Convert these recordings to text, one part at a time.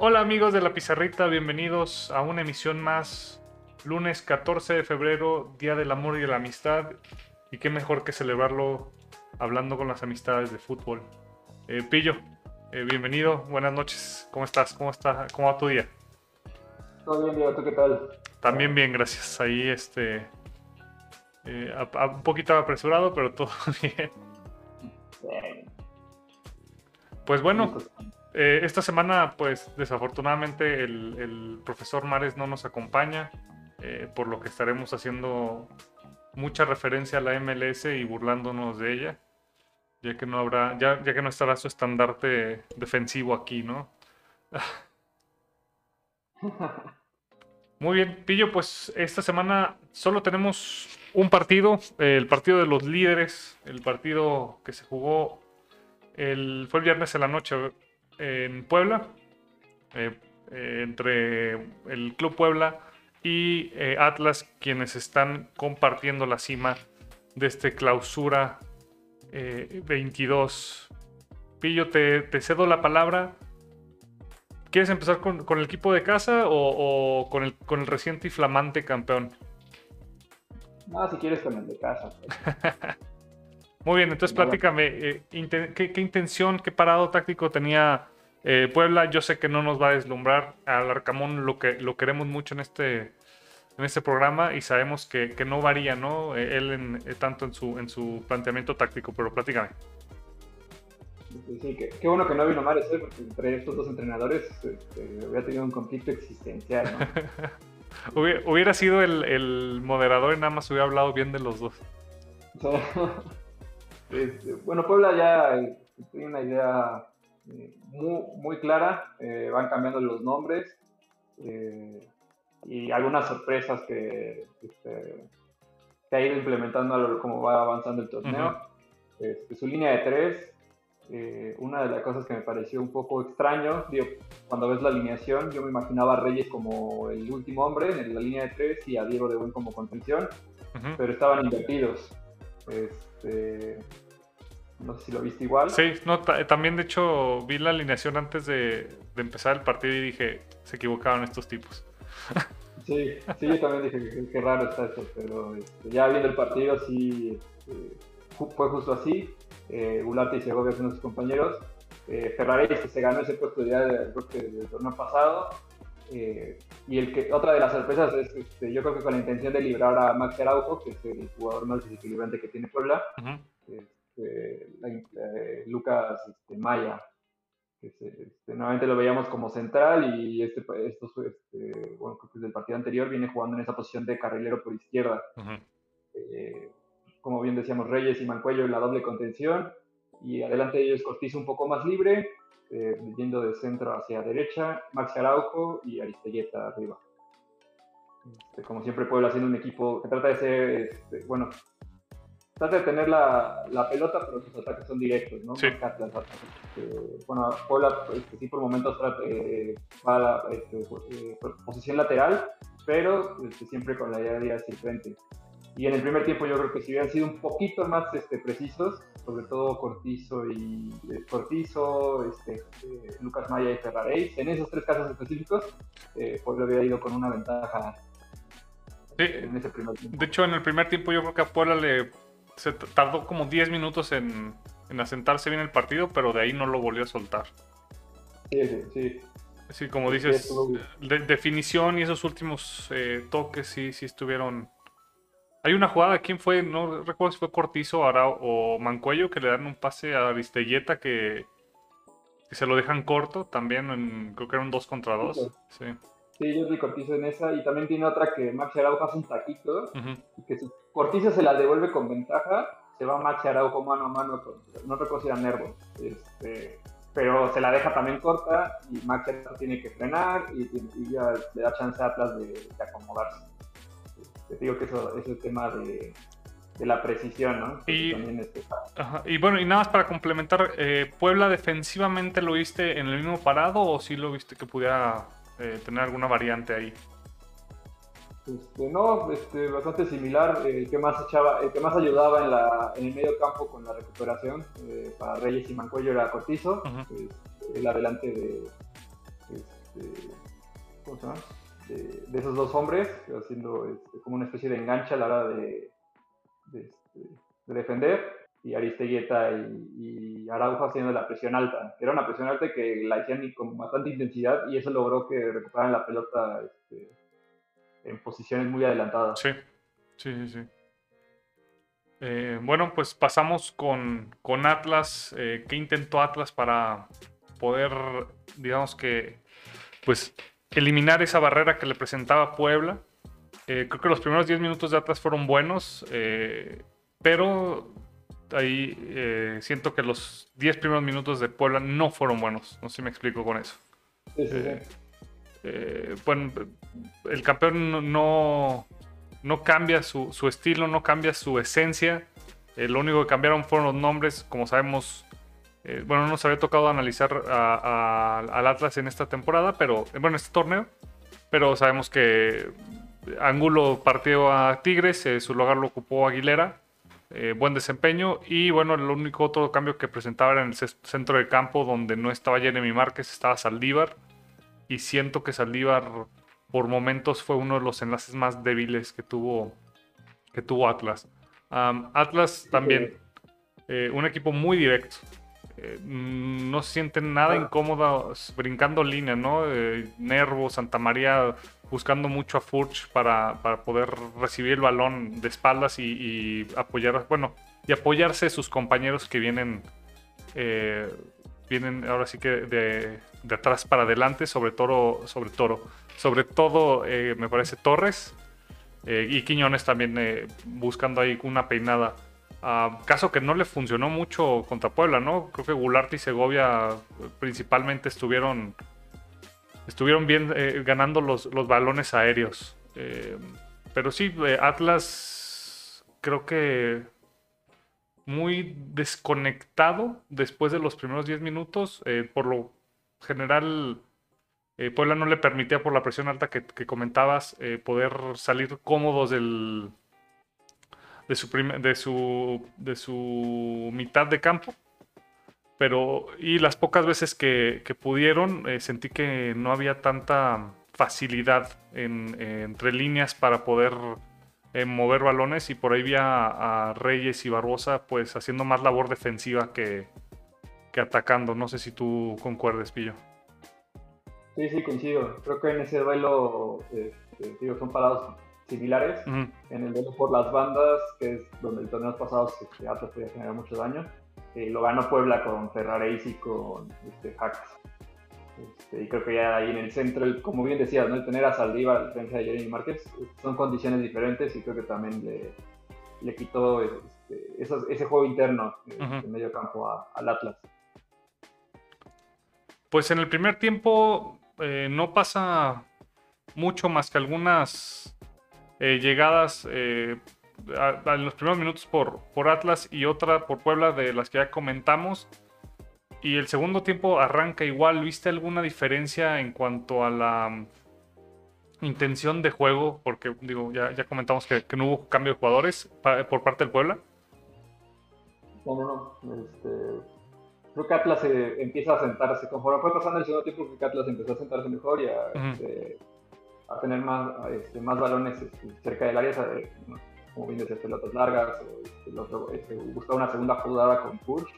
Hola amigos de la pizarrita, bienvenidos a una emisión más. Lunes 14 de febrero, Día del Amor y de la Amistad. Y qué mejor que celebrarlo hablando con las amistades de fútbol. Eh, Pillo, eh, bienvenido, buenas noches. ¿Cómo estás? ¿Cómo está? ¿Cómo va tu día? Todo bien, Diego, ¿tú qué tal? También bien, gracias. Ahí este eh, a- a- un poquito apresurado, pero todo bien. Pues bueno. Eh, esta semana, pues desafortunadamente el, el profesor Mares no nos acompaña, eh, por lo que estaremos haciendo mucha referencia a la MLS y burlándonos de ella, ya que no habrá, ya, ya que no estará su estandarte defensivo aquí, ¿no? Muy bien, Pillo, pues esta semana solo tenemos un partido, eh, el partido de los líderes, el partido que se jugó el, fue el viernes en la noche en Puebla, eh, eh, entre el Club Puebla y eh, Atlas, quienes están compartiendo la cima de este clausura eh, 22. Pillo, te, cedo la palabra. ¿Quieres empezar con, el equipo de casa o, o con, el, con el reciente y flamante campeón? No, si quieres con el de casa. pues. Muy bien, entonces platícame, eh, inten- ¿qué, qué intención, qué parado táctico tenía eh, Puebla? Yo sé que no nos va a deslumbrar, al Arcamón lo, que, lo queremos mucho en este, en este programa y sabemos que, que no varía, ¿no? Eh, él en- eh, tanto en su, en su planteamiento táctico, pero platícame. Sí, sí, qué, qué bueno que no vino Mares, ¿eh? porque entre estos dos entrenadores este, hubiera tenido un conflicto existencial, ¿no? Hubiera, sido el, el moderador y nada más hubiera hablado bien de los dos. Este, bueno, Puebla ya eh, tiene una idea eh, muy, muy clara, eh, van cambiando los nombres eh, y algunas sorpresas que, este, que ha ido implementando a lo como va avanzando el torneo. Este, su línea de tres, eh, una de las cosas que me pareció un poco extraño, digo, cuando ves la alineación, yo me imaginaba a Reyes como el último hombre en la línea de tres y a Diego de Buen como contención Ujú. pero estaban invertidos. Este, no sé si lo viste igual. Sí, no, ta- también de hecho vi la alineación antes de, de empezar el partido y dije, se equivocaron estos tipos. sí, sí, yo también dije que qué raro está eso, pero este, ya viendo el partido sí este, fue justo así. Eh, Gularte y Segovia son sus compañeros. Eh, Ferraris que se ganó ese puesto ya de- creo que del torneo pasado. Eh, y el que, otra de las sorpresas es, este, yo creo que con la intención de librar a Max Araujo, que es el jugador más desequilibrante que tiene Puebla, Ujú. este, la- eh, Lucas este, Maya, este, nuevamente lo veíamos como central y este, estos, este, bueno, creo que desde el partido anterior viene jugando en esa posición de carrilero por izquierda. Ujú. Eh, como bien decíamos, Reyes y Mancuello en la doble contención y adelante de ellos Cortizo un poco más libre, eh, yendo de centro hacia derecha, Max Araujo y Aristelleta arriba. Este, como siempre, Puebla siendo un equipo que trata de ser, este, bueno, trata de tener la, la pelota, pero sus ataques son directos, ¿no? Sí. Atlas. Este, bueno, Puebla, este, sí, por momentos trata, eh, va a la este, eh, posición lateral, pero este, siempre con la idea de ir hacia el frente. Y en el primer tiempo yo creo que si hubieran sido un poquito más este, precisos, sobre todo Cortizo y eh, Cortizo, este, eh, Lucas Maya y Ferraréis, en esos tres casos específicos, eh, Puebla hubiera ido con una ventaja Sí, en ese primer tiempo. De hecho, en el primer tiempo yo creo que a Puebla le se tardó como 10 minutos en, en asentarse bien el partido, pero de ahí no lo volvió a soltar. Sí, sí, sí. Sí, como dices, de- definición y esos últimos eh, toques sí, sí estuvieron. Hay una jugada, ¿quién fue? No recuerdo si fue Cortizo Arau o Mancuello que le dan un pase a Aristelleta que, que se lo dejan corto también, en- creo que eran dos contra dos. Sí. Sí, yo vi Cortizo en esa y también tiene otra que Max Araujo hace un taquito y que si Cortizo se la devuelve con ventaja, se va Max Araujo mano a mano con, no recuerdo si era Nervo, este, pero se la deja también corta y Max Araujo tiene que frenar y, y- y ya le da chance a Atlas de, de acomodarse. Te digo que eso es el tema de, de la precisión, ¿no? Y- también este, Ajá, Y bueno, y nada más para complementar, eh, ¿Puebla defensivamente lo viste en el mismo parado o sí lo viste que pudiera eh, tener alguna variante ahí? Este, no, este, bastante similar. El que más echaba, el que más ayudaba en, la, en el medio campo con la recuperación eh, para Reyes y Mancuello era Cortizo, el adelante de, este, ¿cómo se llama? De, esos dos hombres, haciendo este, como una especie de enganche a la hora de, de, defender, y Aristeguieta y, y, Araujo haciendo la presión alta. Era una presión alta que la hacían con bastante intensidad y eso logró que recuperaran la pelota en posiciones muy adelantadas. Sí, sí, sí. sí. Eh, bueno, pues pasamos con, con Atlas. Eh, ¿Qué intentó Atlas para poder, digamos que, pues, eliminar esa barrera que le presentaba Puebla? Eh, creo que los primeros 10 minutos de Atlas fueron buenos, pero ahí siento que los 10 primeros minutos de Puebla no fueron buenos. No sé si me explico con eso. Sí, sí, sí. bueno, el campeón no, no cambia su, estilo, no cambia su esencia. Eh, lo único que cambiaron fueron los nombres. Como sabemos, eh, bueno, no nos había tocado analizar al Atlas en esta temporada, pero bueno, en este torneo. Pero sabemos que Angulo partió a Tigres, eh, su lugar lo ocupó Aguilera. buen desempeño. Y bueno, el único otro cambio que presentaba era en el centro del campo, donde no estaba Jeremy Márquez, estaba Saldívar. Y siento que Saldívar por momentos fue uno de los enlaces más débiles que tuvo, que tuvo Atlas. Atlas también, eh, un equipo muy directo. Eh, no se sienten nada incómodo brincando línea, ¿no? Eh, Nervo, Santa María buscando mucho a Furch para, poder recibir el balón de espaldas y, apoyar, bueno, y apoyarse sus compañeros que vienen, vienen ahora sí que de, de atrás para adelante, sobre Toro, sobre Toro. Sobre todo, eh, me parece Torres eh, y Quiñones también eh, buscando ahí una peinada. Ah, caso que no le funcionó mucho contra Puebla, ¿no? Creo que Goulart y Segovia principalmente estuvieron, estuvieron bien ganando los, los, balones aéreos. pero sí, Atlas creo que muy desconectado después de los primeros 10 minutos. por lo general, eh, Puebla no le permitía por la presión alta que, comentabas eh, poder salir cómodos del, de, su de, su, de su mitad de campo. Pero, y las pocas veces que, pudieron, eh, sentí que no había tanta facilidad entre líneas para poder mover balones y por ahí vi a, Reyes y Barbosa pues haciendo más labor defensiva que, que atacando. No sé si tú concuerdes, Pillo. Sí, sí, coincido. Creo que en ese duelo este, son parados similares. En el duelo por las bandas, que es donde el torneo pasado este, Atlas podía generar mucho daño, eh, lo ganó Puebla con Ferraréis y con este, Hacks. Este, y creo que ya ahí en el centro, como bien decías, ¿no? el tener a Saldívar a diferencia de Jeremy Márquez, son condiciones diferentes y creo que también le, le quitó este, ese juego interno uh de medio campo al Atlas. Pues en el primer tiempo eh, no pasa mucho más que algunas eh, llegadas eh, en los primeros minutos por, por Atlas y otra por Puebla de las que ya comentamos. Y el segundo tiempo arranca igual. ¿Viste alguna diferencia en cuanto a la mm, intención de juego? Porque digo, ya, ya comentamos que, no hubo cambio de jugadores por parte del Puebla. No, no, no. Este, creo que Atlas empieza a sentarse. Conforme fue pasando el segundo tiempo, creo que Atlas empezó a sentarse mejor y a, este, tener más, este, más balones este, cerca del área, como bien decía, pelotas largas, o, buscar una segunda jugada con push.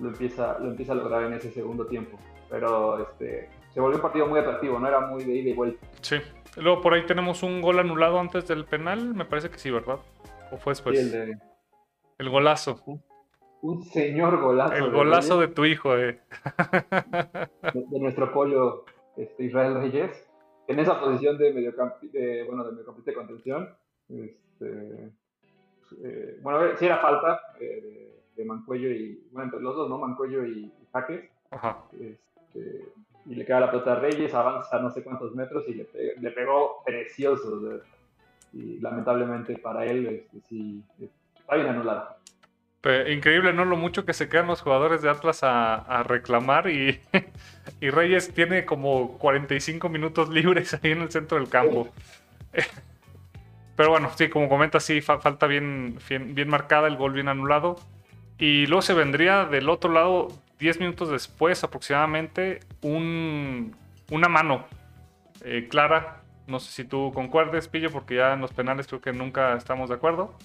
lo, empieza, lo empieza a lograr en ese segundo tiempo. Pero este, se volvió un partido muy atractivo, no era muy de ida y vuelta. Sí. Luego por ahí tenemos un gol anulado antes del penal, me parece que sí, ¿verdad? ¿O fue después? Sí, el, de... el golazo un señor golazo. El golazo de, tu hijo, eh. de, nuestro pollo este, Israel Reyes. En esa posición de mediocampista, de, bueno, de mediocampista de contención. Este, eh, bueno, si era falta eh, de, Mancuello y, bueno, entre los dos, ¿no? Mancuello y, Jaques. Ajá. Este, y le queda la pelota a Reyes, avanza no sé cuántos metros y le, le pegó precioso. y lamentablemente para él, este, sí, está bien anulada. Increíble, ¿no? Lo mucho que se quedan los jugadores de Atlas a, reclamar y, y, Reyes tiene como 45 minutos libres ahí en el centro del campo. Pero bueno, sí, como comenta, sí, falta bien, bien, marcada, el gol bien anulado. Y luego se vendría del otro lado, 10 minutos después aproximadamente, un, una mano eh, clara. No sé si tú concuerdes, Pillo, porque ya en los penales creo que nunca estamos de acuerdo.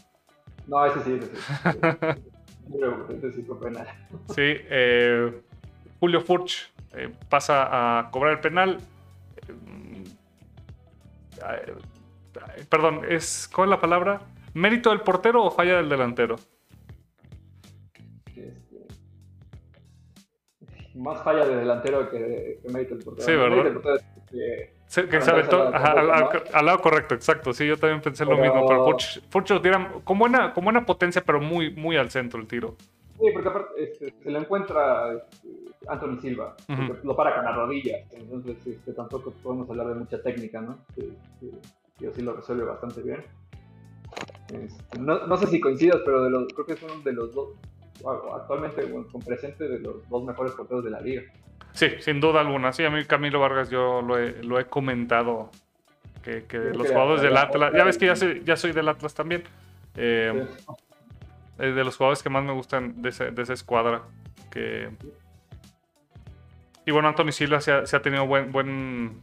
No, ese sí, ese sí. ese sí fue penal. Sí, eh, Julio Furch eh, pasa a cobrar el penal. Eh, perdón, es, ¿cuál es la palabra? ¿Mérito del portero o falla del delantero? Este, más falla del delantero que, mérito del portero. Sí, ¿verdad? Que sabe todo, al, lado correcto, exacto. Sí, yo también pensé lo mismo. Pero Furch, lo tira con buena, con buena potencia, pero muy, muy al centro el tiro. Sí, porque aparte este, se lo encuentra este, Anthony Silva, lo para con la rodilla. Entonces, este, tampoco podemos hablar de mucha técnica, ¿no? Yo sí lo resuelve bastante bien. Este, no, no, sé si coincidas, pero de los, creo que es uno de los dos, actualmente con presente de los dos mejores porteros de la liga. Sí, sin duda alguna. Sí, a mí Camilo Vargas yo lo he, lo he comentado. Que, que los jugadores del Atlas. Ya ves que ya soy, ya soy del Atlas también. Eh, es de los jugadores que más me gustan de, ese, de esa escuadra. Que... Y bueno, Anthony Silva se ha, se ha tenido buen, buen.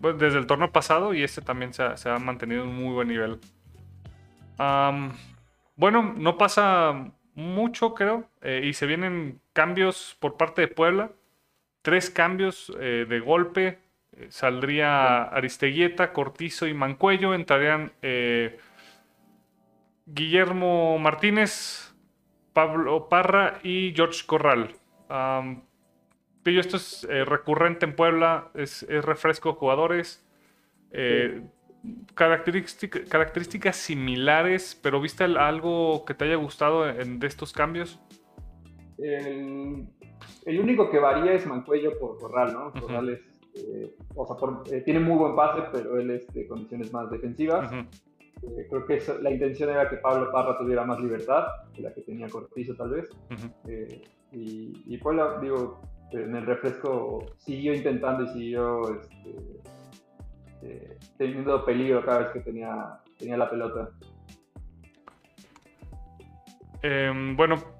Desde el torneo pasado y este también se ha, se ha mantenido en un muy buen nivel. bueno, no pasa mucho, creo. Eh, y se vienen cambios por parte de Puebla tres cambios eh, de golpe. Eh, saldría Aristeguieta, Cortizo y Mancuello. Entrarían eh, Guillermo Martínez, Pablo Parra y George Corral. Pillo, esto es recurrente en Puebla, es, refresco de jugadores. características similares, pero ¿viste algo que te haya gustado de estos cambios? El único que varía es Mancuello por Corral, ¿no? Corral es, eh, o sea, eh, tiene muy buen pase, pero él es de condiciones más defensivas. Eh, creo que la intención era que Pablo Parra tuviera más libertad que la que tenía Cortizo, tal vez. y, y Puebla, digo, en el refresco siguió intentando y siguió este, teniendo peligro cada vez que tenía, tenía la pelota. Em, bueno, eh,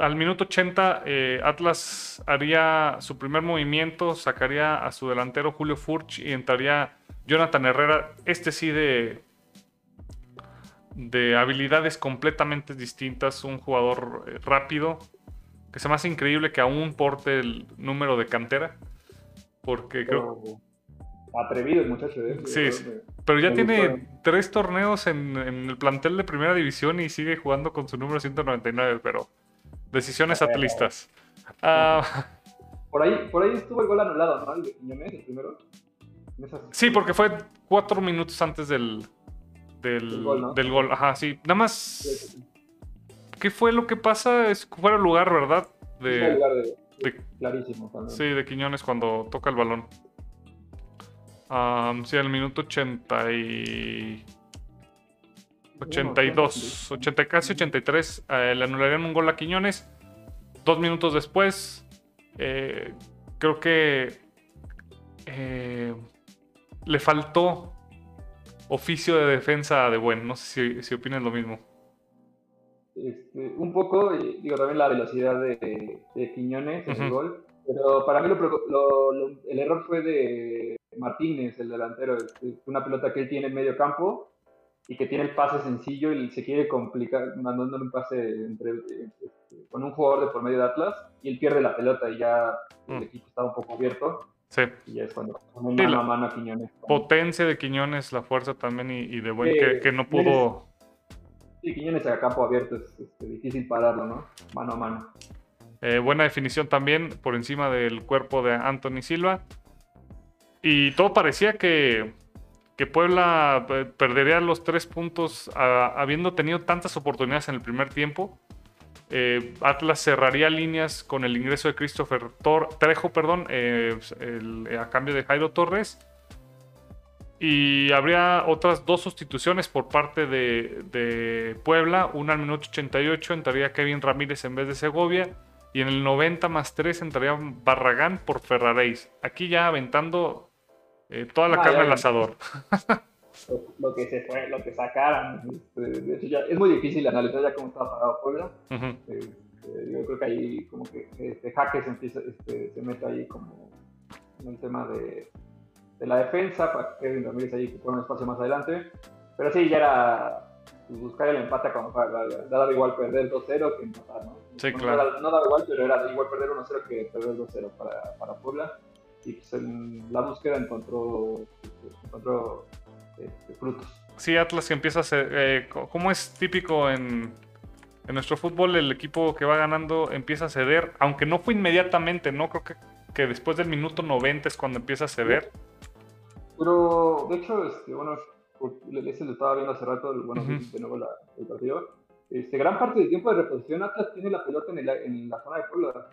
al minuto 80 eh, Atlas haría su primer movimiento, sacaría a su delantero Julio Furch y entraría Jonathan Herrera, este sí de, de habilidades completamente distintas, un jugador eh, rápido, que se me hace increíble que aún porte el número de cantera, porque creo... Atrevido el muchacho, ¿eh? Sí, pero ya tiene tres torneos en, el plantel de primera división y sigue jugando con su número 199, pero decisiones atlistas. Ah, por, ahí, por ahí estuvo el gol anulado, ¿no? El de primero. Sí, porque fue cuatro minutos antes del, del, gol, Ajá, sí. Nada más. ¿Qué fue lo que pasa? Es fuera el lugar, ¿verdad? De, lugar de, clarísimo. Sí, de Quiñones cuando toca el balón. Um, sí, al minuto 80 y... 82, 80, casi 83, eh, le anularían un gol a Quiñones. Dos minutos después, eh, creo que eh, le faltó oficio de defensa de buen. No sé si, si opinan lo mismo. Este, un poco, digo, también la velocidad de, Quiñones en el gol. Pero para mí el error fue de Martínez, el delantero. Una pelota que él tiene en medio campo y que tiene el pase sencillo y se quiere complicar mandándole un pase entre, este, con un jugador de por medio de Atlas y él pierde la pelota y ya el mm. equipo está un poco abierto. Sí. Y ya es cuando mano a mano a Quiñones. Potencia de Quiñones, la fuerza también y, de buen que, que, no pudo. Sí, Quiñones a campo abierto es, difícil pararlo, ¿no? Mano a mano. Eh, buena definición también por encima del cuerpo de Anthony Silva. Y todo parecía que, Puebla eh, perdería los tres puntos habiendo tenido tantas oportunidades en el primer tiempo. Eh, Atlas cerraría líneas con el ingreso de Christopher Trejo perdón, a cambio de Jairo Torres. Y habría otras dos sustituciones por parte de, de, Puebla. Una al minuto 88 entraría Kevin Ramírez en vez de Segovia. Y en el 90 más 3 entraría Barragán por Ferraréis. Aquí ya aventando eh, toda la carne al asador. Lo, que se fue, lo que sacaran. Este, de hecho, ya es muy difícil analizar ya cómo está parado Puebla. Este, yo creo que ahí como que este, Jaque se, empieza, este, se mete ahí como en el tema de de la defensa, para que Kevin Ramírez ahí que pone un espacio más adelante. Pero sí, ya era pues, buscar el empate como para dar igual perder 2-0 que empatar, ¿no? Sí, claro. No, daba igual, pero era igual perder 1-0 que perder 2-0 para, para Puebla. Y pues en la búsqueda encontró, encontró este, frutos. Sí, Atlas que empieza a ser, eh, como es típico en, en nuestro fútbol, el equipo que va ganando empieza a ceder, aunque no fue inmediatamente, ¿no? Creo que, que después del minuto 90 es cuando empieza a ceder. Pero, de hecho, este, bueno, ese lo estaba viendo hace rato, bueno, de nuevo la, el partido. Este, gran parte del tiempo de reposición Atlas tiene la pelota en, el, en la zona de Puebla.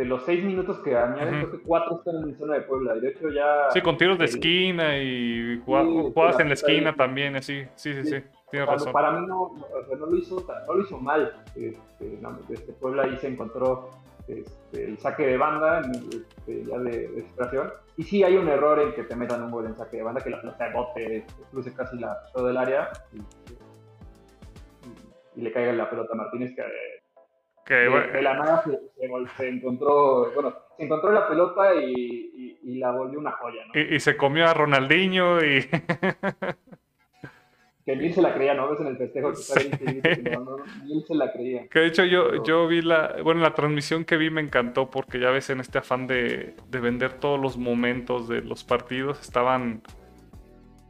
De los seis minutos que añaden, creo que cuatro están en zona de Puebla. Y de hecho ya... Sí, con tiros de esquina y jugadas en la esquina también, así. Sí, sí, sí. Tienes razón. Para mí no, no, lo hizo, no lo hizo mal. Este, este, Puebla ahí se encontró este, el saque de banda, este, ya de, desesperación. Y sí hay un error en que te metan un gol en saque de banda, que la pelota de bote cruce casi la, todo el área y, le caiga la pelota a Martínez, que, de, la nada se, encontró, bueno, se encontró la pelota y, la volvió una joya. Y, y, se comió a Ronaldinho y... que ni se la creía, ¿no? Ves en el festejo que está que no, no, se la creía. Que de hecho yo, yo vi la, bueno, la transmisión que vi me encantó porque ya ves en este afán de, de vender todos los momentos de los partidos, estaban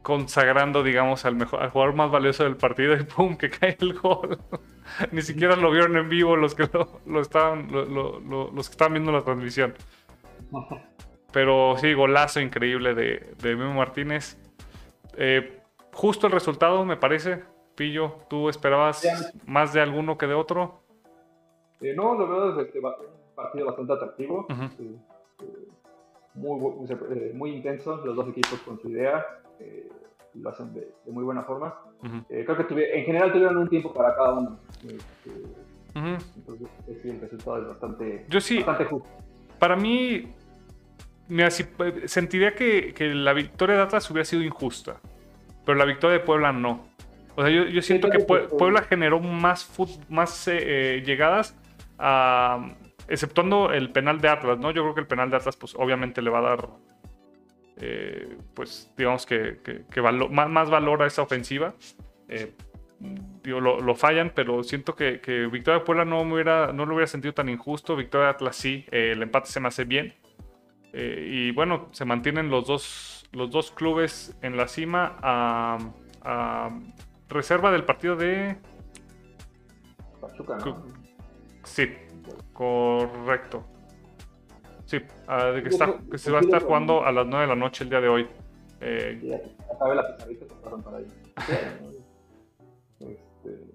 consagrando, digamos, al mejor, al jugador más valioso del partido y ¡pum! que cae el gol. Ni siquiera lo vieron en vivo los que lo, estaban, los que estaban viendo la transmisión. Pero sí, golazo increíble de, de Memo Martínez. Eh, justo el resultado, me parece. Pillo, ¿tú esperabas más de alguno que de otro? Eh, no, lo veo desde un partido bastante atractivo. Eh, eh, muy, muy intenso, los dos equipos con su idea. Lo hacen de, muy buena forma. creo que en general tuvieron un tiempo para cada uno. Entonces, sí, el resultado es bastante, Yo sí, bastante justo. Para mí, me sentiría que, que la victoria de Atlas hubiera sido injusta pero la victoria de Puebla no. O sea, yo, siento que Puebla generó más, más eh, eh, llegadas, exceptuando el penal de Atlas, ¿no? Yo creo que el penal de Atlas, pues obviamente le va a dar, eh, pues digamos que, más, valor a esa ofensiva. lo, fallan, pero siento que, Victoria de Puebla no, me hubiera, no lo hubiera sentido tan injusto. Victoria de Atlas sí, el empate se me hace bien. y bueno, se mantienen los dos los dos clubes en la cima a, reserva del partido de... Pachuca, Sí, correcto. Sí, de que, está, que se va a estar jugando a las 9 de la noche el día de hoy. Eh, la para ahí. Este,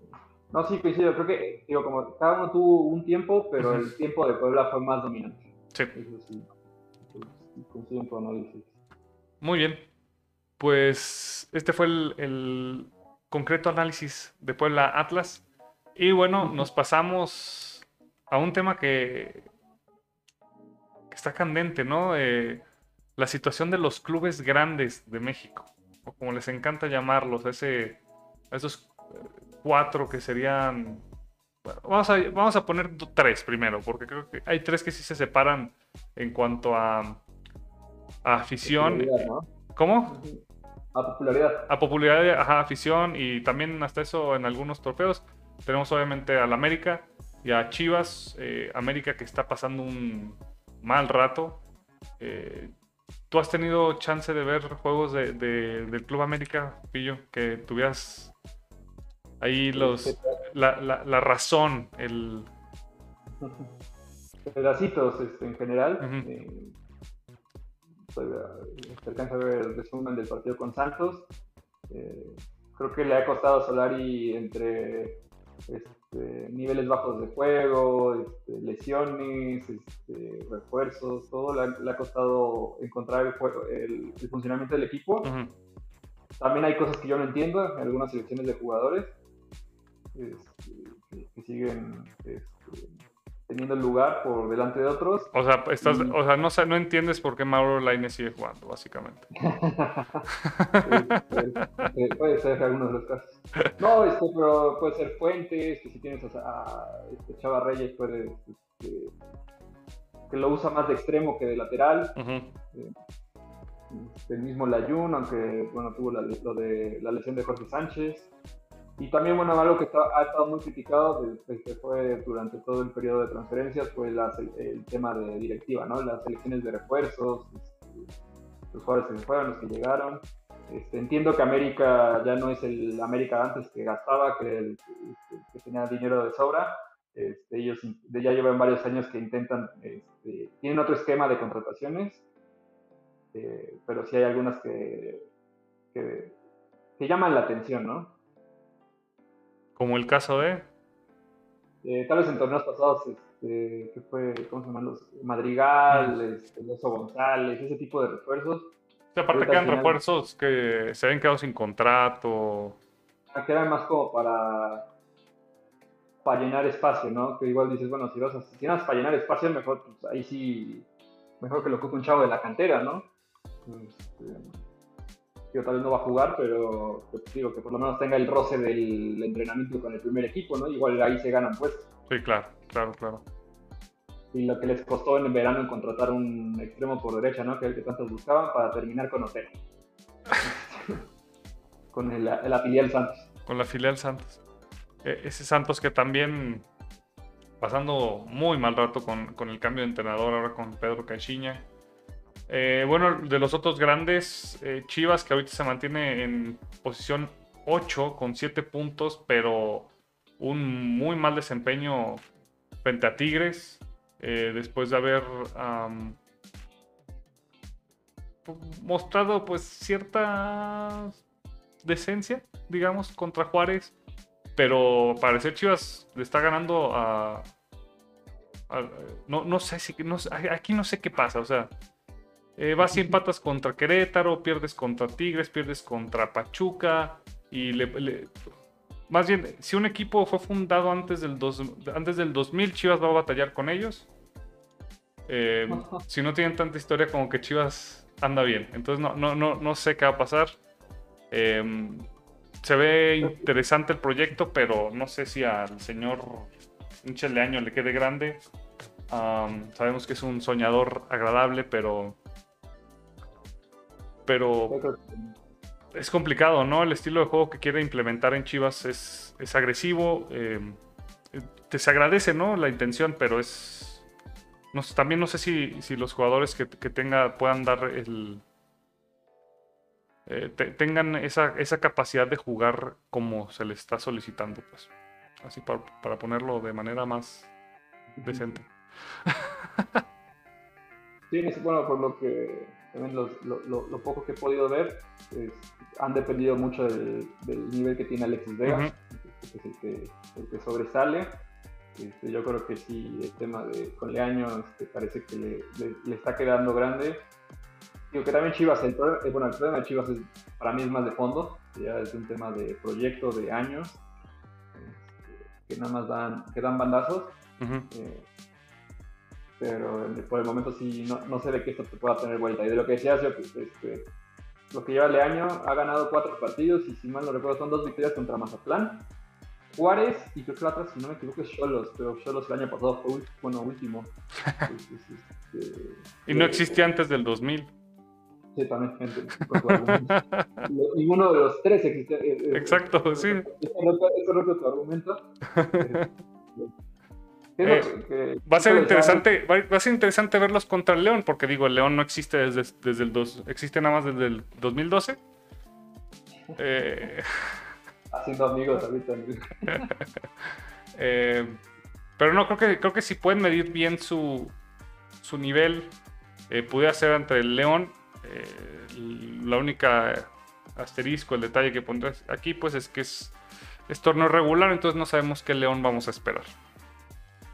no, sí, coincido. Creo que, digo, como cada uno tuvo un tiempo, pero el tiempo de Puebla fue más dominante. Sí. Eso sí. Coincido en tu análisis. Muy bien. Pues este fue el, concreto análisis de Puebla Atlas. Y bueno, nos pasamos a un tema que, está candente, ¿no? Eh, la situación de los clubes grandes de México, o como les encanta llamarlos, ese, esos cuatro que serían... vamos, a, vamos a poner tres primero, porque creo que hay tres que sí se separan en cuanto a afición. ¿Cómo? A popularidad. A popularidad, ajá, afición y también hasta eso en algunos trofeos. Tenemos obviamente al América y a Chivas. Eh, América que está pasando un mal rato. Eh, ¿Tú has tenido chance de ver juegos de, del Club América, Pillo? Que tuvieras ahí los la, la, razón, el... Pedacitos este, en general se alcanza a ver el resumen del partido con Santos. Eh, creo que le ha costado a Solari entre este, niveles bajos de juego, este, lesiones, este, refuerzos, todo le ha, costado encontrar el, el, funcionamiento del equipo. También hay cosas que yo no entiendo, algunas selecciones de jugadores este, que, siguen teniendo el lugar por delante de otros. O sea, estás, o sea no, no entiendes por qué Mauro Laine sigue jugando, básicamente. puede ser algunos de los casos. No, este, pero puede ser Fuentes, que si tienes a, este, Chava Reyes, puede este, que lo usa más de extremo que de lateral. Eh, este, el mismo Layun, aunque bueno, tuvo la, lo de la lesión de Jorge Sánchez. Y también, bueno, algo que ha estado muy criticado desde que fue durante todo el periodo de transferencias fue el tema de directiva, ¿no? Las selecciones de refuerzos, este, los jugadores que se fueron, los que llegaron. Este, entiendo que América ya no es el América antes que gastaba, que, que tenía dinero de sobra. Este, ellos ya llevan varios años que intentan, este, tienen otro esquema de contrataciones, eh, pero sí hay algunas que, que, que llaman la atención, ¿no? Como el caso de. Eh, tal vez en torneos pasados, este, que fue, ¿cómo se llaman? Los Madrigal, este, Loso González, ese tipo de refuerzos. O aparte quedan refuerzos que se habían quedado sin contrato. Ah, quedan más como para para llenar espacio, ¿no? Que igual dices, bueno, si vas a, si para llenar espacio, mejor, pues ahí sí, mejor que lo ocupe un chavo de la cantera, ¿no? Este, tal vez no va a jugar, pero pues, digo que por lo menos tenga el roce del entrenamiento con el primer equipo, ¿no? Igual ahí se ganan puestos. Sí, claro, claro, claro. Y lo que les costó en el verano en contratar un extremo por derecha, ¿no? Que es el que tantos buscaban para terminar con Otero. con el, la filial Santos. Con la filial Santos. E, ese Santos que también pasando muy mal rato con, con el cambio de entrenador ahora con Pedro Caixinha eh, bueno, de los otros grandes, eh, Chivas, que ahorita se mantiene en posición 8 con 7 puntos, pero un muy mal desempeño frente a Tigres, eh, después de haber mostrado pues cierta decencia, digamos, contra Juárez, pero parece Chivas le está ganando a... no, no sé si... Aquí no sé qué pasa, o sea eh, vas y empatas contra Querétaro, pierdes contra Tigres, pierdes contra Pachuca. Y le, más bien, si un equipo fue fundado antes del, dos, antes del 2000, Chivas va a batallar con ellos. Eh, si no tienen tanta historia como que Chivas anda bien. Entonces no, no, no, no sé qué va a pasar. Em, se ve interesante el proyecto, pero no sé si al señor de Año le quede grande. sabemos que es un soñador agradable, pero pero es complicado, ¿no? El estilo de juego que quiere implementar en Chivas es, agresivo. Eh, te se agradece, ¿no? La intención, pero es. No, también no sé si, los jugadores que, tenga puedan dar el. Eh, tengan esa, capacidad de jugar como se les está solicitando, pues. Así para, para ponerlo de manera más decente. Sí, bueno, por lo que también lo, poco que he podido ver, han dependido mucho del, nivel que tiene Alexis Vega, que es el que, sobresale. Este, yo creo que sí, el tema de con Leaño este, parece que le, está quedando grande. Digo que también Chivas, el problema, eh, bueno, el problema de Chivas es, para mí es más de fondo, ya es un tema de proyecto, de años, este, que nada más dan, que dan bandazos pero por el momento sí no, no sé de qué esto te pueda tener vuelta. Y de lo que decías yo, pues, este, lo que lleva el año, ha ganado cuatro partidos y si mal no recuerdo son dos victorias contra Mazatlán, Juárez y creo que la otra, si no me equivoco, es Cholos, pero Cholos el año pasado fue bueno, último. Este, y no existía antes del 2000. Sí, también. Ninguno de los tres existía. Eh, eh, Exacto, sí. Eso es tu argumento. Eh, va a ser interesante, va, a ser interesante verlos contra el León, porque digo, el León no existe desde, desde el dos, existe nada más desde el 2012. Eh, Haciendo amigos ahorita. eh, pero no, creo que, creo que si pueden medir bien su, su nivel, eh, pudiera ser entre el León. la única asterisco, el detalle que pondré aquí, pues es que es es torneo regular, entonces no sabemos qué León vamos a esperar.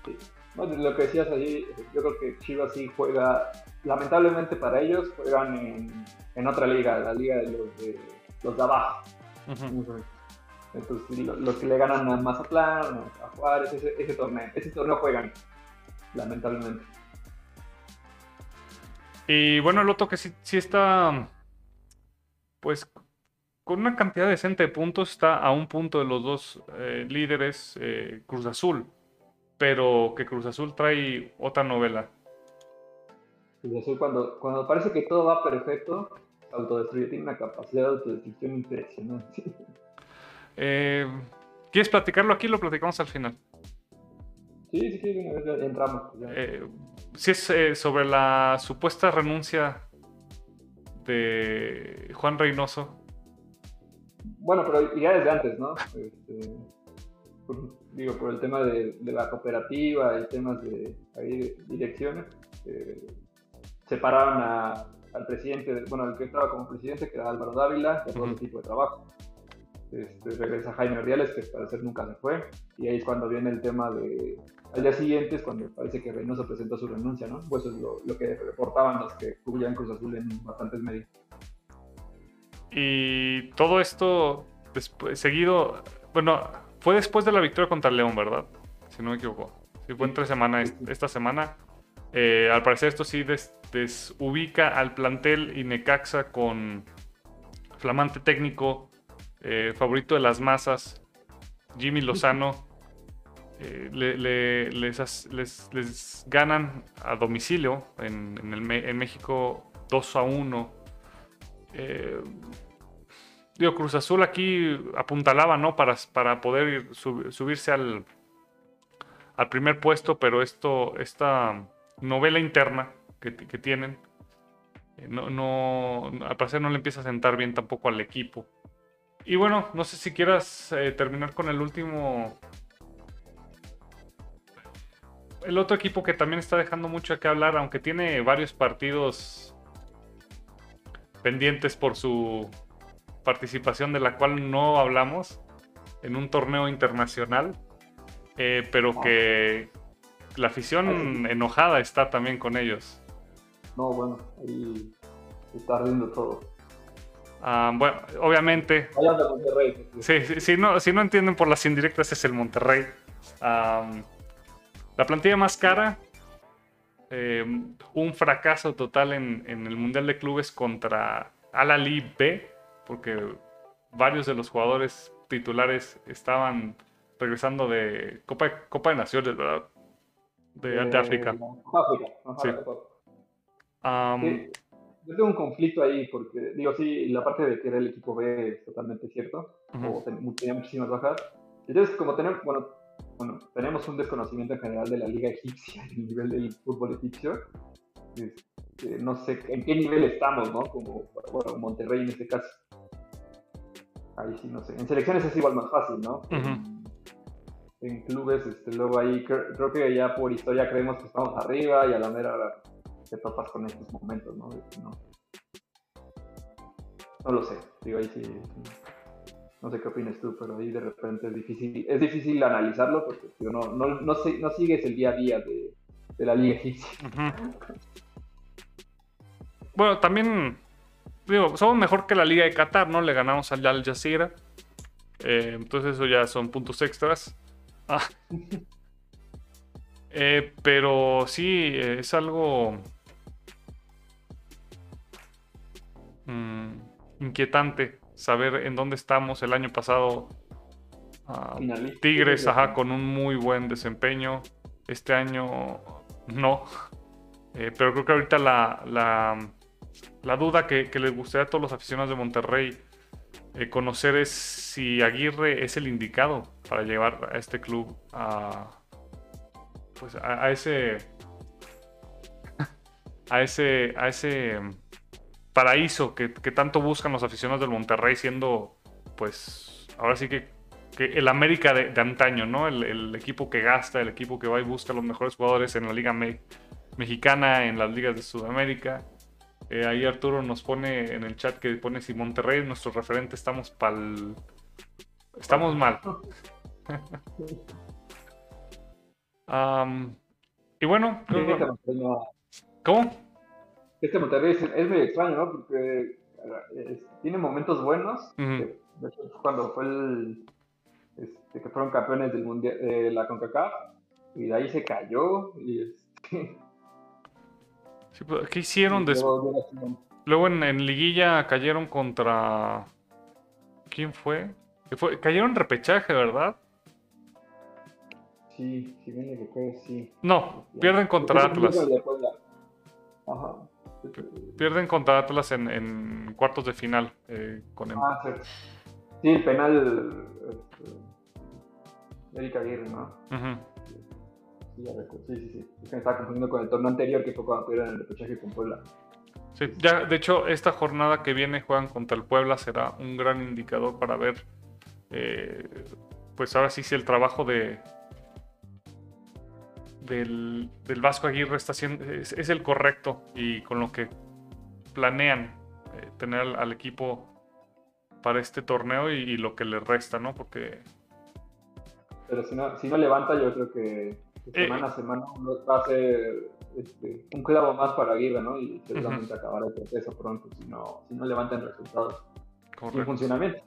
Sí. lo que decías allí, yo creo que Chivas sí juega, lamentablemente para ellos, juegan en, otra liga, la liga de los de, los de abajo. Entonces, los, que le ganan a Mazatlán, a Juárez, ese, ese torneo, ese torneo juegan, lamentablemente. Y bueno, el otro que sí, sí está, pues, con una cantidad decente de puntos, está a un punto de los dos eh, líderes, eh, Cruz Azul. Pero que Cruz Azul trae otra novela. Cruz Azul, cuando, cuando parece que todo va perfecto, autodestruye, tiene una capacidad de autodestrucción impresionante. Eh, ¿Quieres platicarlo aquí? Lo platicamos al final. Sí, sí, sí, entramos. Eh, si es eh, sobre la supuesta renuncia de Juan Reynoso. Bueno, pero ya desde antes, ¿no? Este, digo, por el tema de, la cooperativa y temas de, direcciones, eh, separaron al presidente, bueno, el que estaba como presidente, que era Álvaro Dávila, de todo el tipo de trabajo. Este, regresa Jaime Ordiales, que parecer nunca se fue, y ahí es cuando viene el tema de... Al día siguiente es cuando parece que Reynoso presentó su renuncia, ¿no? Pues eso es lo, que reportaban los que cubrían Cruz Azul en bastantes medios. Y todo esto, después, seguido, bueno, fue después de la victoria contra León, ¿verdad? Si no me equivoco. Sí, fue entre semana, esta semana. Eh, al parecer esto sí desubica al plantel y Necaxa con flamante técnico eh, favorito de las masas, Jimmy Lozano, eh, les, ganan a domicilio en, en, México 2 a 1. Eh, Cruz Azul aquí apuntalaba, ¿no? Para, para poder subirse al, al primer puesto, pero esto, esta novela interna que, que tienen, no, no, al parecer no le empieza a sentar bien tampoco al equipo. Y bueno, no sé si quieras eh, terminar con el último. El otro equipo que también está dejando mucho que hablar, aunque tiene varios partidos pendientes por su participación, de la cual no hablamos, en un torneo internacional, eh, pero que la afición enojada está también con ellos. No, bueno, ahí está riendo todo. Ah, bueno, obviamente. si, no, si no entienden por las indirectas, es el Monterrey. la plantilla más cara. Eh, un fracaso total en, el Mundial de Clubes contra Al-Ali B, porque varios de los jugadores titulares estaban regresando de Copa, Copa de Naciones, ¿verdad? De, eh, África. sí yo tengo un conflicto ahí, porque digo, sí, la parte de que era el equipo B es totalmente cierto, o tenía muchísimas bajas. Entonces, como tenemos, bueno, bueno, tenemos un desconocimiento en general de la liga egipcia, el nivel del fútbol egipcio, este, no sé en qué nivel estamos, ¿no? Como, bueno, Monterrey en este caso. Ahí sí, no sé. En selecciones es igual más fácil, ¿no? En clubes, este, luego ahí creo, que ya por historia creemos que estamos arriba y a la mera te topas con estos momentos, ¿no? no, lo sé, digo ahí sí, no sé qué opinas tú, pero ahí de repente es difícil, es difícil analizarlo porque no, no, no, no, sigues el día a día de, la liga egipcia. Bueno, también, digo, somos mejor que la liga de Qatar, ¿no? Le ganamos al Al Jazeera. Eh, entonces eso ya son puntos extras. Ah. Eh, pero sí, es algo Mm, inquietante saber en dónde estamos el año pasado. Ah, Tigres, ajá, con un muy buen desempeño. Este año no. Eh, pero creo que ahorita la, la, duda que, les gustaría a todos los aficionados de Monterrey eh, conocer es si Aguirre es el indicado para llevar a este club a, pues a ese a ese a ese paraíso que, tanto buscan los aficionados del Monterrey, siendo, pues, ahora sí que, el América de, antaño, ¿no? El, equipo que gasta, el equipo que va y busca los mejores jugadores en la Liga Mexicana, en las ligas de Sudamérica. Eh, ahí Arturo nos pone en el chat que pone si Monterrey es nuestro referente, estamos para Estamos mal. y bueno, ¿cómo? Este Monterrey es, es medio extraño, ¿no? Porque tiene momentos buenos. cuando fue el, este, que fueron campeones del mundial, de la CONCACAF, y de ahí se cayó. Y este, pues, ¿Qué hicieron después? Luego en, Liguilla cayeron contra. ¿Quién fue? fue? Cayeron en repechaje, ¿verdad? Sí, si bien recuerdo, sí. No, pierden contra Atlas. Ajá. Pierden contra Atlas en, cuartos de final. Eh, con ah, sí. el penal. Este, Erika Aguirre, ¿no? Sí, sí, sí, Es que me estaba confundiendo con el torneo anterior que fue cuando perdieron el repechaje con Puebla. Sí, ya, de hecho, esta jornada que viene juegan contra el Puebla será un gran indicador para ver, eh, pues ahora sí, si el trabajo de, del, Vasco Aguirre está siendo, es, el correcto y con lo que planean eh, tener al, equipo para este torneo y, lo que le resta, ¿no? Porque... Pero si no, si no levanta, yo creo que eh, semana a semana a ser este, un clavo más para Aguirre, ¿no? Y seguramente acabará el proceso pronto si no, si no levantan resultados Correcto. y funcionamiento.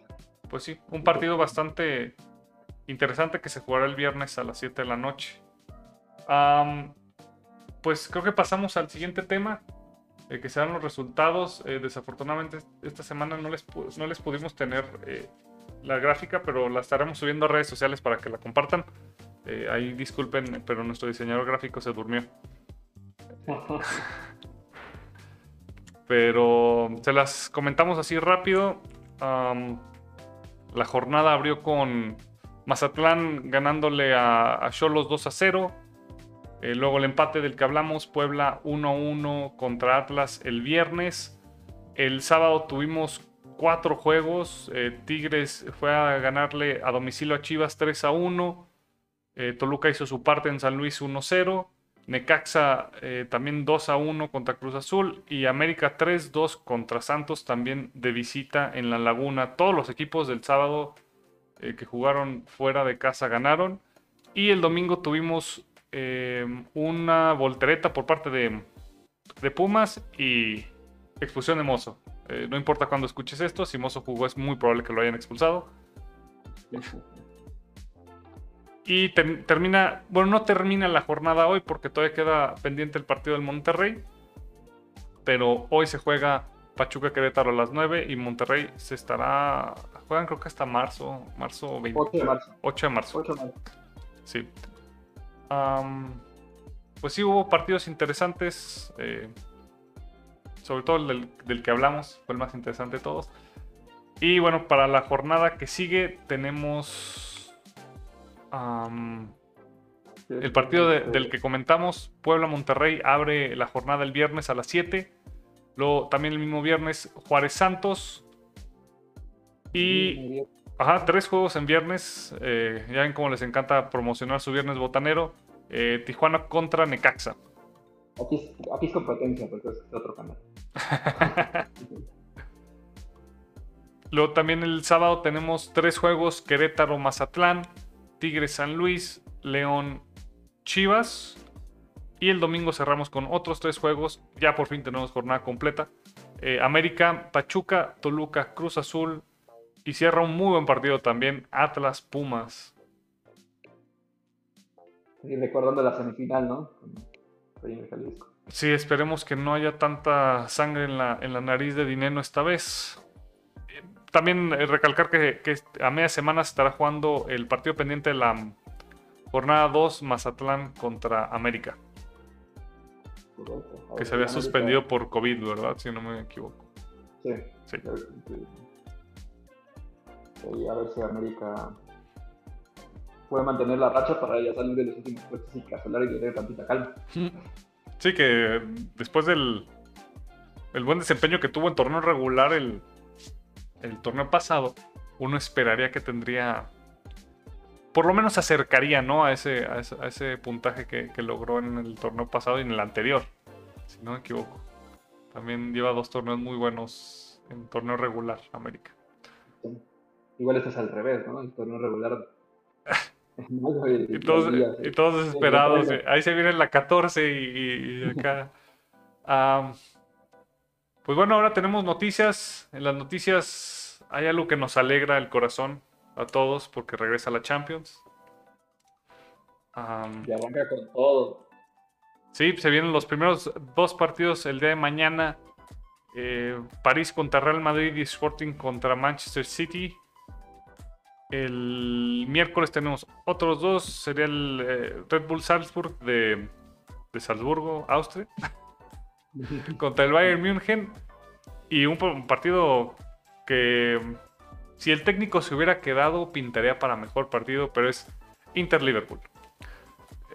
Pues sí, un partido bastante interesante que se jugará el viernes a las 7 de la noche pues creo que pasamos al siguiente tema, eh, que serán los resultados. Eh, desafortunadamente esta semana no les, no les pudimos tener eh, la gráfica, pero la estaremos subiendo a redes sociales para que la compartan. Ahí disculpen, pero nuestro diseñador gráfico se durmió. pero se las comentamos así rápido. la jornada abrió con Mazatlán ganándole a Cholos 2 a 0. Eh, luego el empate del que hablamos, Puebla 1-1 contra Atlas el viernes. El sábado tuvimos cuatro juegos. Eh, Tigres fue a ganarle a domicilio a Chivas 3-1. Eh, Toluca hizo su parte en San Luis 1-0. Necaxa también 2-1 contra Cruz Azul. Y América 3-2 contra Santos también de visita en la Laguna. Todos los equipos del sábado que jugaron fuera de casa ganaron. Y el domingo tuvimos una voltereta por parte de, Pumas y expulsión de Mozo. Eh, no importa cuando escuches esto, si Mozo jugó es muy probable que lo hayan expulsado. Y termina, bueno, no termina la jornada hoy porque todavía queda pendiente el partido del Monterrey. Pero hoy se juega Pachuca Querétaro a las 9 y Monterrey se estará. Juegan creo que hasta marzo, marzo 20. 8 de marzo. 8 de marzo. Sí pues sí hubo partidos interesantes. Eh, sobre todo el del, que hablamos, fue el más interesante de todos. Y bueno, para la jornada que sigue tenemos el partido del que comentamos, Puebla-Monterrey, abre la jornada el viernes a las 7. Luego también el mismo viernes, Juárez Santos. Y Ajá, tres juegos en viernes. Eh, ya ven cómo les encanta promocionar su viernes botanero. Eh, Tijuana contra Necaxa. Aquí, es competencia, porque es otro canal. Luego también el sábado tenemos tres juegos: Querétaro, Mazatlán, Tigres, San Luis, León, Chivas. Y el domingo cerramos con otros tres juegos. Ya por fin tenemos jornada completa. Eh, América, Pachuca, Toluca, Cruz Azul, y cierra un muy buen partido también, Atlas Pumas. Y recordando la semifinal, ¿no? Sí, esperemos que no haya tanta sangre en la, en la nariz de Dineno esta vez. También eh, recalcar que, a media semana se estará jugando el partido pendiente de la jornada 2 Mazatlán contra América. Que se había suspendido por COVID, ¿verdad? Si no me equivoco. Sí. sí a ver si América puede mantener la racha para ya salir de los últimos puestos y casolar y tener tantita calma. Sí, que después del el buen desempeño que tuvo en torneo regular el, el torneo pasado, uno esperaría que tendría por lo menos se acercaría ¿no? a, ese, a, ese, puntaje que, logró en el torneo pasado y en el anterior, si no me equivoco. También lleva dos torneos muy buenos en torneo regular, América. igual esto es al revés, ¿no? El torneo regular. y, todos, y todos desesperados. Ahí se viene la 14 y, acá. pues bueno, ahora tenemos noticias. En las noticias hay algo que nos alegra el corazón a todos porque regresa la Champions. y arranca con todo. Sí, se vienen los primeros dos partidos el día de mañana. Eh, París contra Real Madrid y Sporting contra Manchester City. El miércoles tenemos otros dos. Sería el eh, Red Bull Salzburg de, de Salzburgo, Austria. contra el Bayern München. Y un, partido que si el técnico se hubiera quedado pintaría para mejor partido, pero es Inter-Liverpool.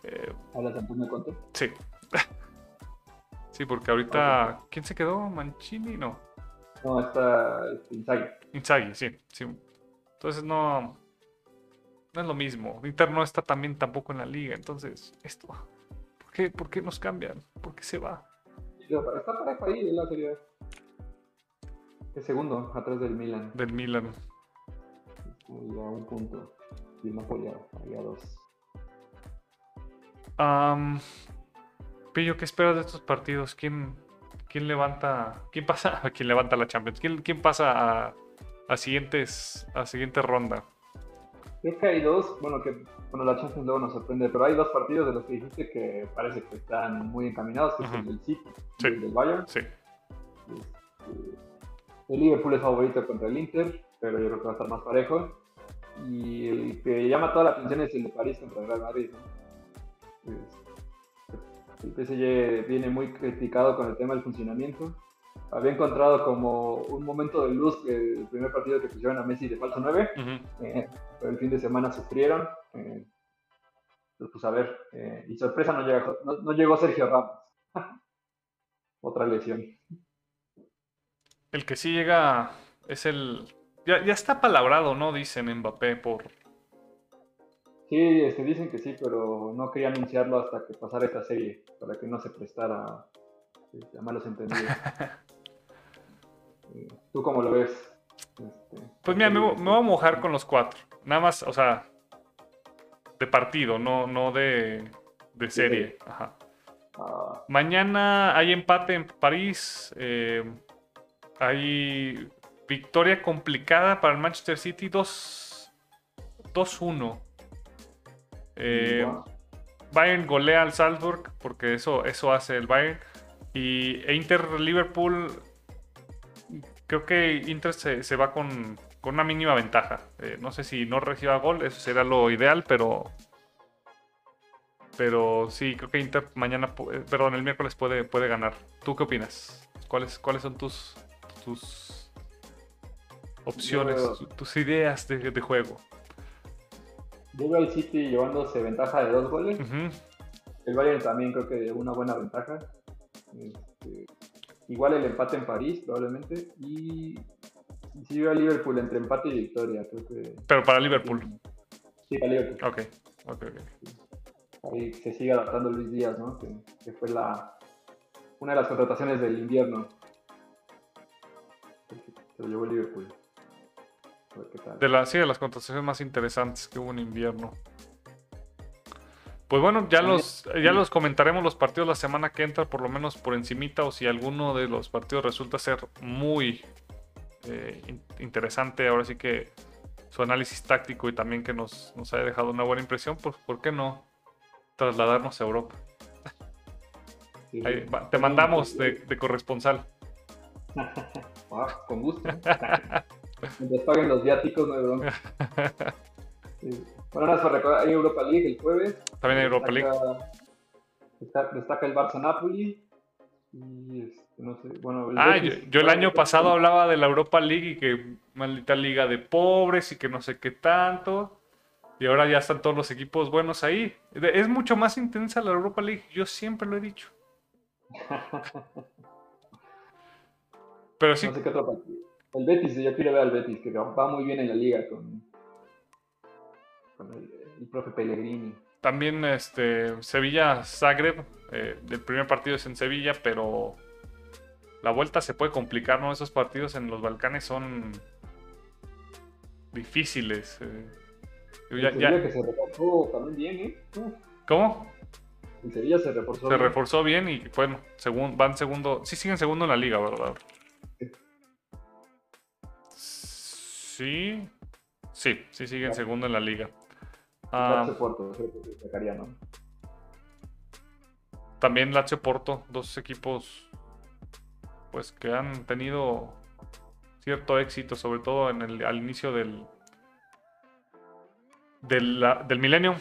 Eh, ¿Hablas de cuánto? Sí. sí, porque ahorita... ¿Quién se quedó? ¿Mancini? No. No, está Inzaghi. Inzaghi, sí, sí. Entonces no, no es lo mismo. Inter no está también tampoco en la liga. Entonces, esto, ¿por qué, por qué nos cambian? ¿Por qué se va? Está parejo ahí en la serie. El segundo, atrás del Milan. Del Milan. a un punto. Y no apoya, ahí a dos. Pillo, ¿qué esperas de estos partidos? ¿Quién, quién levanta, quién pasa, quién levanta la Champions? ¿Quién, quién pasa a, a siguientes, a siguiente ronda. Creo que hay dos, bueno, que bueno, la Champions luego nos sorprende, pero hay dos partidos de los que dijiste que parece que están muy encaminados, que es el del City y el del Bayern. Sí. Este, el Liverpool es favorito contra el Inter, pero yo creo que va a estar más parejo. Y el que llama toda la atención es el de París contra el Real Madrid. Este, el PSG viene muy criticado con el tema del funcionamiento había encontrado como un momento de luz el primer partido que pusieron a Messi de falso 9, eh, pero el fin de semana sufrieron. Eh, pues a ver, eh, y sorpresa no llegó, no, llegó Sergio Ramos. Otra lesión. El que sí llega es el... Ya, ya está palabrado, ¿no? Dicen Mbappé por... Sí, este, dicen que sí, pero no quería anunciarlo hasta que pasara esta serie, para que no se prestara este, a malos entendidos. ¿Tú cómo lo ves? Este, pues mira, me, voy a mojar con los cuatro. Nada más, o sea, de partido, no, no de, de serie. Ajá. Ah. Mañana hay empate en París. Eh, hay victoria complicada para el Manchester City 2-1. Eh, Bayern golea al Salzburg porque eso, eso hace el Bayern. Y e Inter Liverpool creo que Inter se, va con, una mínima ventaja. Eh, no sé si no reciba gol, eso será lo ideal, pero. Pero sí, creo que Inter mañana, eh, perdón, el miércoles puede, puede ganar. ¿Tú qué opinas? ¿Cuáles, cuáles son tus, tus opciones, tus ideas de, juego? Yo veo al City llevándose ventaja de dos goles. El Bayern también creo que una buena ventaja. Este, Igual el empate en París, probablemente. Y sí veo a Liverpool entre empate y victoria. Creo que... Pero para Liverpool. Sí, para Liverpool. Ok, ok, ok. Ahí se sigue adaptando Luis Díaz, ¿no? Que, fue la una de las contrataciones del invierno. Se lo llevó Liverpool. A ver qué tal. De la, sí, de las contrataciones más interesantes que hubo en invierno. Pues bueno, ya los, ya los comentaremos los partidos la semana que entra, por lo menos por encimita, o si alguno de los partidos resulta ser muy eh, interesante, ahora sí que su análisis táctico y también que nos, nos haya dejado una buena impresión, pues ¿por qué no trasladarnos a Europa? te mandamos de, corresponsal. Ah, con gusto. Mientras paguen los viáticos, no hay broma. Bueno, para recordar, hay Europa League el jueves. También hay Europa League. Destaca, el Barça Napoli. Y este, no sé, bueno. ah, yo, el año pasado hablaba de la Europa League y que maldita liga de pobres y que no sé qué tanto. Y ahora ya están todos los equipos buenos ahí. Es mucho más intensa la Europa League, yo siempre lo he dicho. Pero sí. No sé qué otro partido. El Betis, yo quiero ver al Betis, que va muy bien en la liga con el, profe Pellegrini. También este, Sevilla-Zagreb, eh, el primer partido es en Sevilla, pero la vuelta se puede complicar, ¿no? Esos partidos en los Balcanes son difíciles. eh. Ya- que se reforzó también bien, ¿eh? Uf, ¿Cómo? El Sevilla se reforzó Se bien. reforzó bien y bueno, segun- van segundo. Sí siguen segundo en la liga, ¿verdad? Sí. Sí, sí siguen Claro. segundo en la liga. Ah, Ah, Porto, creo que se sacaría, ¿no? también Lazio Porto, dos equipos pues que han tenido cierto éxito, sobre todo en el, al inicio del del, milenio.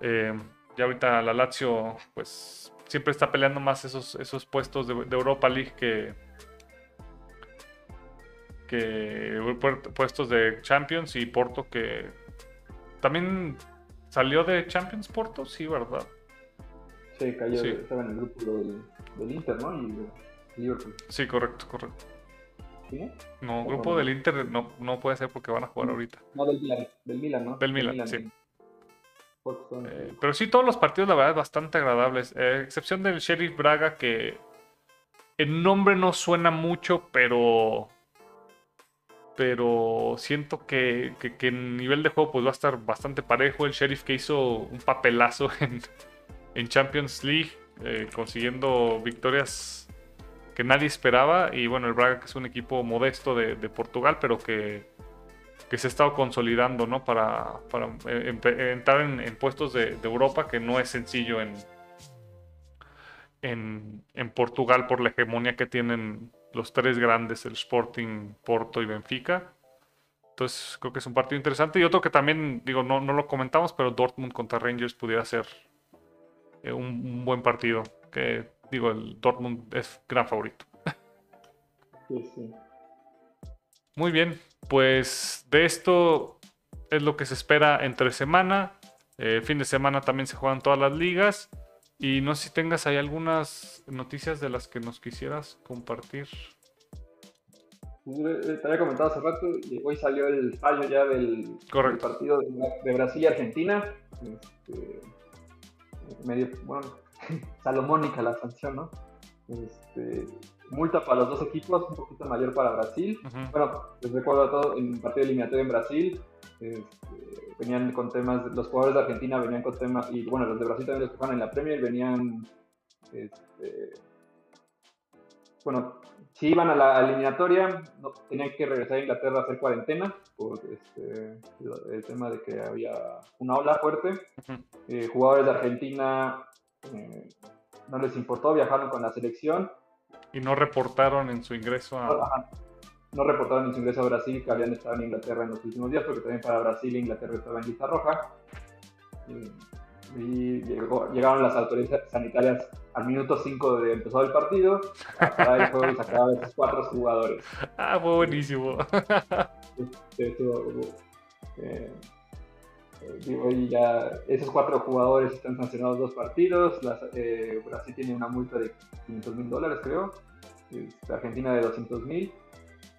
Eh, ya ahorita la Lazio pues siempre está peleando más esos, esos puestos de, de Europa League que que pu- puestos de Champions y Porto que también salió de Champions Porto, sí, ¿verdad? Sí, cayó, Sí. estaba en el grupo del, del Inter, ¿no? Y Liverpool. Sí, correcto, correcto. ¿Sí, no? No, ¿O grupo del Inter no, no puede ser porque van a jugar ahorita. No, del Milan, del Milan, ¿no? Del Milan, sí. Eh, pero sí, todos los partidos, la verdad, bastante agradables. Eh, excepción del Sheriff Braga, que el nombre no suena mucho, pero. Pero siento que, que, en nivel de juego pues, va a estar bastante parejo. El Sheriff que hizo un papelazo en, en Champions League, eh, consiguiendo victorias que nadie esperaba. Y bueno, el Braga, que es un equipo modesto de, de Portugal, pero que, que se ha estado consolidando, ¿no? Para, para eh, empe- entrar en, en puestos de, de Europa, que no es sencillo en, en, en Portugal por la hegemonía que tienen los tres grandes, el Sporting, Porto y Benfica. Entonces creo que es un partido interesante. Y otro que también, digo, no, no lo comentamos, pero Dortmund contra Rangers pudiera ser eh, un, un buen partido. Que digo, el Dortmund es gran favorito. Sí, sí. Muy bien, pues de esto es lo que se espera entre semana. Eh, fin de semana también se juegan todas las ligas. Y no sé si tengas ahí algunas noticias de las que nos quisieras compartir. Eh, Te había comentado hace rato, hoy salió el fallo ya del, del partido de, de Brasil y Argentina. Este, medio, bueno, salomónica la sanción, ¿no? Este, multa para los dos equipos, un poquito mayor para Brasil. Ujú, Bueno, les recuerdo a todos, en el partido eliminatorio en Brasil, este, venían con temas, los jugadores de Argentina venían con temas, y bueno, los de Brasil también los juegan en la Premier venían, este, bueno, si iban a la eliminatoria, no, tenían que regresar a Inglaterra a hacer cuarentena, por este, el tema de que había una ola fuerte. Eh, jugadores de Argentina eh, no les importó, viajaron con la selección, Y no reportaron en su ingreso a... Ajá. No reportaron en su ingreso a Brasil que habían estado en Inglaterra en los últimos días, porque también para Brasil e Inglaterra estaba en lista roja. Y, y llegó- llegaron las autoridades sanitarias al minuto 5 de empezar el partido, a parar el juego y sacar a esos cuatro jugadores. Ah, fue buenísimo. Eh, eh, digo, y ya esos cuatro jugadores están sancionados dos partidos. Las, eh, Brasil tiene una multa de 500 mil dólares, creo. Este, Argentina de 200 mil.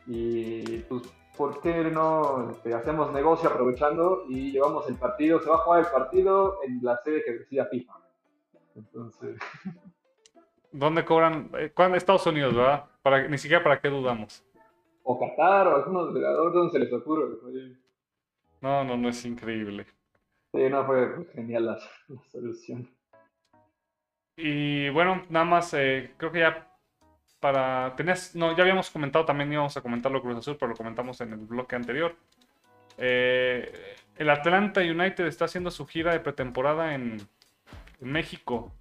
Y pues, ¿por qué no este, hacemos negocio aprovechando y llevamos el partido? Se va a jugar el partido en la sede que decida FIFA. Entonces, ¿Dónde cobran? Eh, ¿Cuándo? Estados Unidos, ¿verdad? Para, ni siquiera para qué dudamos. o Qatar o algunos delegadores donde se les ocurre. Oye, No, no, no es increíble. Sí, no fue genial la, la solución. Y bueno, nada más, eh, creo que ya para... Tenías, no, ya habíamos comentado, también íbamos a comentarlo Cruz Azul, pero lo comentamos en el bloque anterior. Eh, el Atlanta United está haciendo su gira de pretemporada en, en México.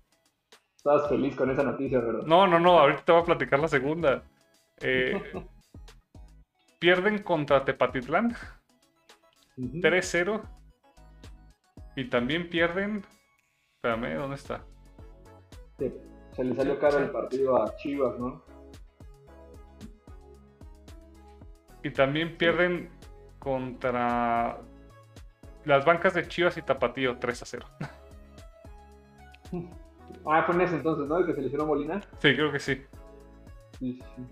Estabas feliz con esa noticia, ¿verdad? No, no, no, ahorita te voy a platicar la segunda. Eh, pierden contra Tepatitlán Ujú. 3-0. Y también pierden... Espérame, ¿dónde está? Sí, Se le salió caro el partido a Chivas, ¿no? Y también pierden contra las bancas de Chivas y Tapatío 3 a 0. Ah, fue en ese entonces, ¿no? El que se lesionó Molina. Sí, creo que sí. Sí, sí,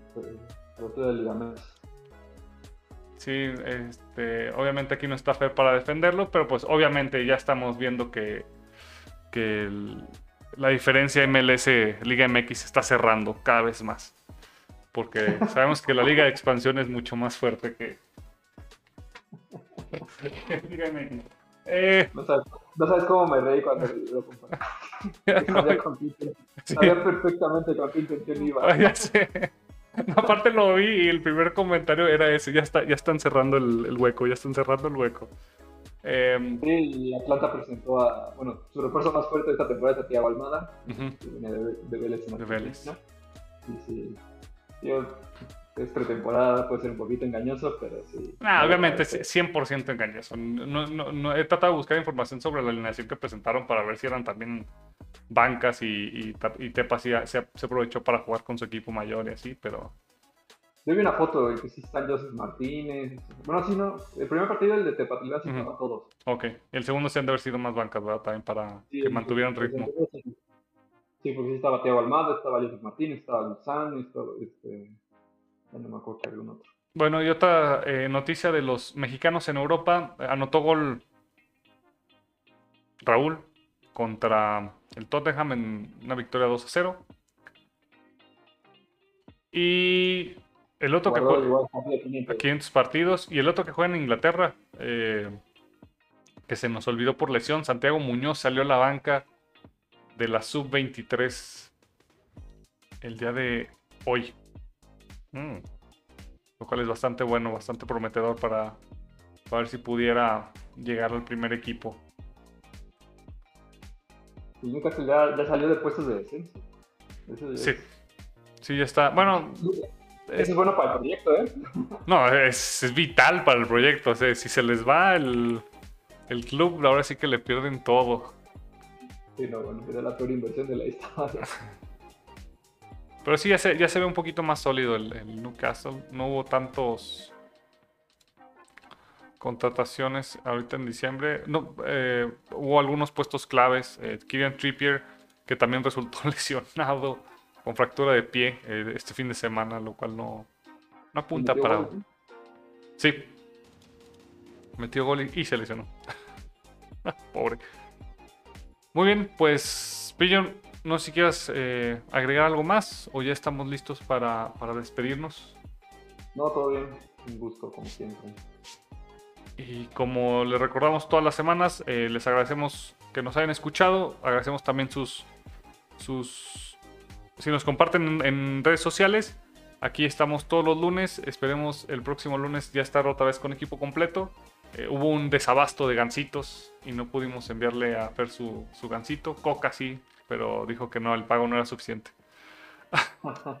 rotura de ligamentos. Sí, este, obviamente aquí no está Fer para defenderlo, pero pues obviamente ya estamos viendo que, que el- la diferencia MLS Liga MX está cerrando cada vez más. Porque sabemos que la Liga de Expansión es mucho más fuerte que, Díganme. Eh, no, sabes, no, sabes, cómo me reí cuando lo comparé. Sabía, con sabía perfectamente con qué intención iba. Ah, ya sé. aparte lo vi y el primer comentario era ese, ya está, ya están cerrando el, el hueco, ya están cerrando el hueco. Eh, sí, y Atlanta presentó a, bueno, su refuerzo más fuerte de esta temporada es a Tiago Almada, que viene de, de Vélez. De Vélez. Sí, sí. Yo, es pretemporada, puede ser un poquito engañoso, pero sí. Ah, obviamente es 100% engañoso. No, no, no, he tratado de buscar información sobre la alineación que presentaron para ver si eran también bancas y, y, y Tepa se, se, aprovechó para jugar con su equipo mayor y así, pero yo vi una foto de que sí están Joseph Martínez. Bueno, sí, no. El primer partido, el de Tepatitlán, sí uh todos. Ok. El segundo sí han de haber sido más bancas, ¿verdad? También para que mantuvieran ritmo. Sí, porque sí estaba Tiago Almada, estaba Joseph Martínez, estaba Luzán, estaba este. Ya no me acuerdo que algún otro. Bueno, y otra eh, noticia de los mexicanos en Europa. Anotó gol Raúl contra el Tottenham en una victoria 2 a 0. Y el otro que juega a 500 partidos y el otro que juega en Inglaterra, eh, que se nos olvidó por lesión, Santiago Muñoz salió a la banca de la sub-23 el día de hoy. Mm. Lo cual es bastante bueno, bastante prometedor para, ver si pudiera llegar al primer equipo. Y Newcastle ya, ya, salió de puestos de descenso. Sí. Sí, ya está. Bueno. Eso es bueno para el proyecto, ¿eh? No, es, vital para el proyecto. O sea, si se les va el, el club, ahora sí que le pierden todo. Sí, no, bueno, era la peor inversión de la historia. Pero sí, ya se, ya se ve un poquito más sólido el, Newcastle. No hubo tantos contrataciones ahorita en diciembre. No, eh, hubo algunos puestos claves. Eh, Kieran Trippier, que también resultó lesionado con fractura de pie eh, este fin de semana, lo cual no, no apunta para. Sí. Metió gol y, se lesionó. Pobre. Muy bien, pues, Pillon, no sé si quieras eh, agregar algo más o ya estamos listos para, despedirnos. No, todo bien. Un gusto, como siempre. Y como les recordamos todas las semanas, eh, les agradecemos que nos hayan escuchado. Agradecemos también sus, sus si nos comparten en redes sociales, aquí estamos todos los lunes. Esperemos el próximo lunes ya estar otra vez con equipo completo. Eh, hubo un desabasto de gansitos y no pudimos enviarle a Fer su, su gansito. Coca sí, pero dijo que no, el pago no era suficiente.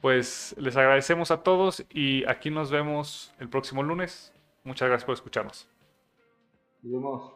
pues les agradecemos a todos y aquí nos vemos el próximo lunes. Muchas gracias por escucharnos. Nos vemos.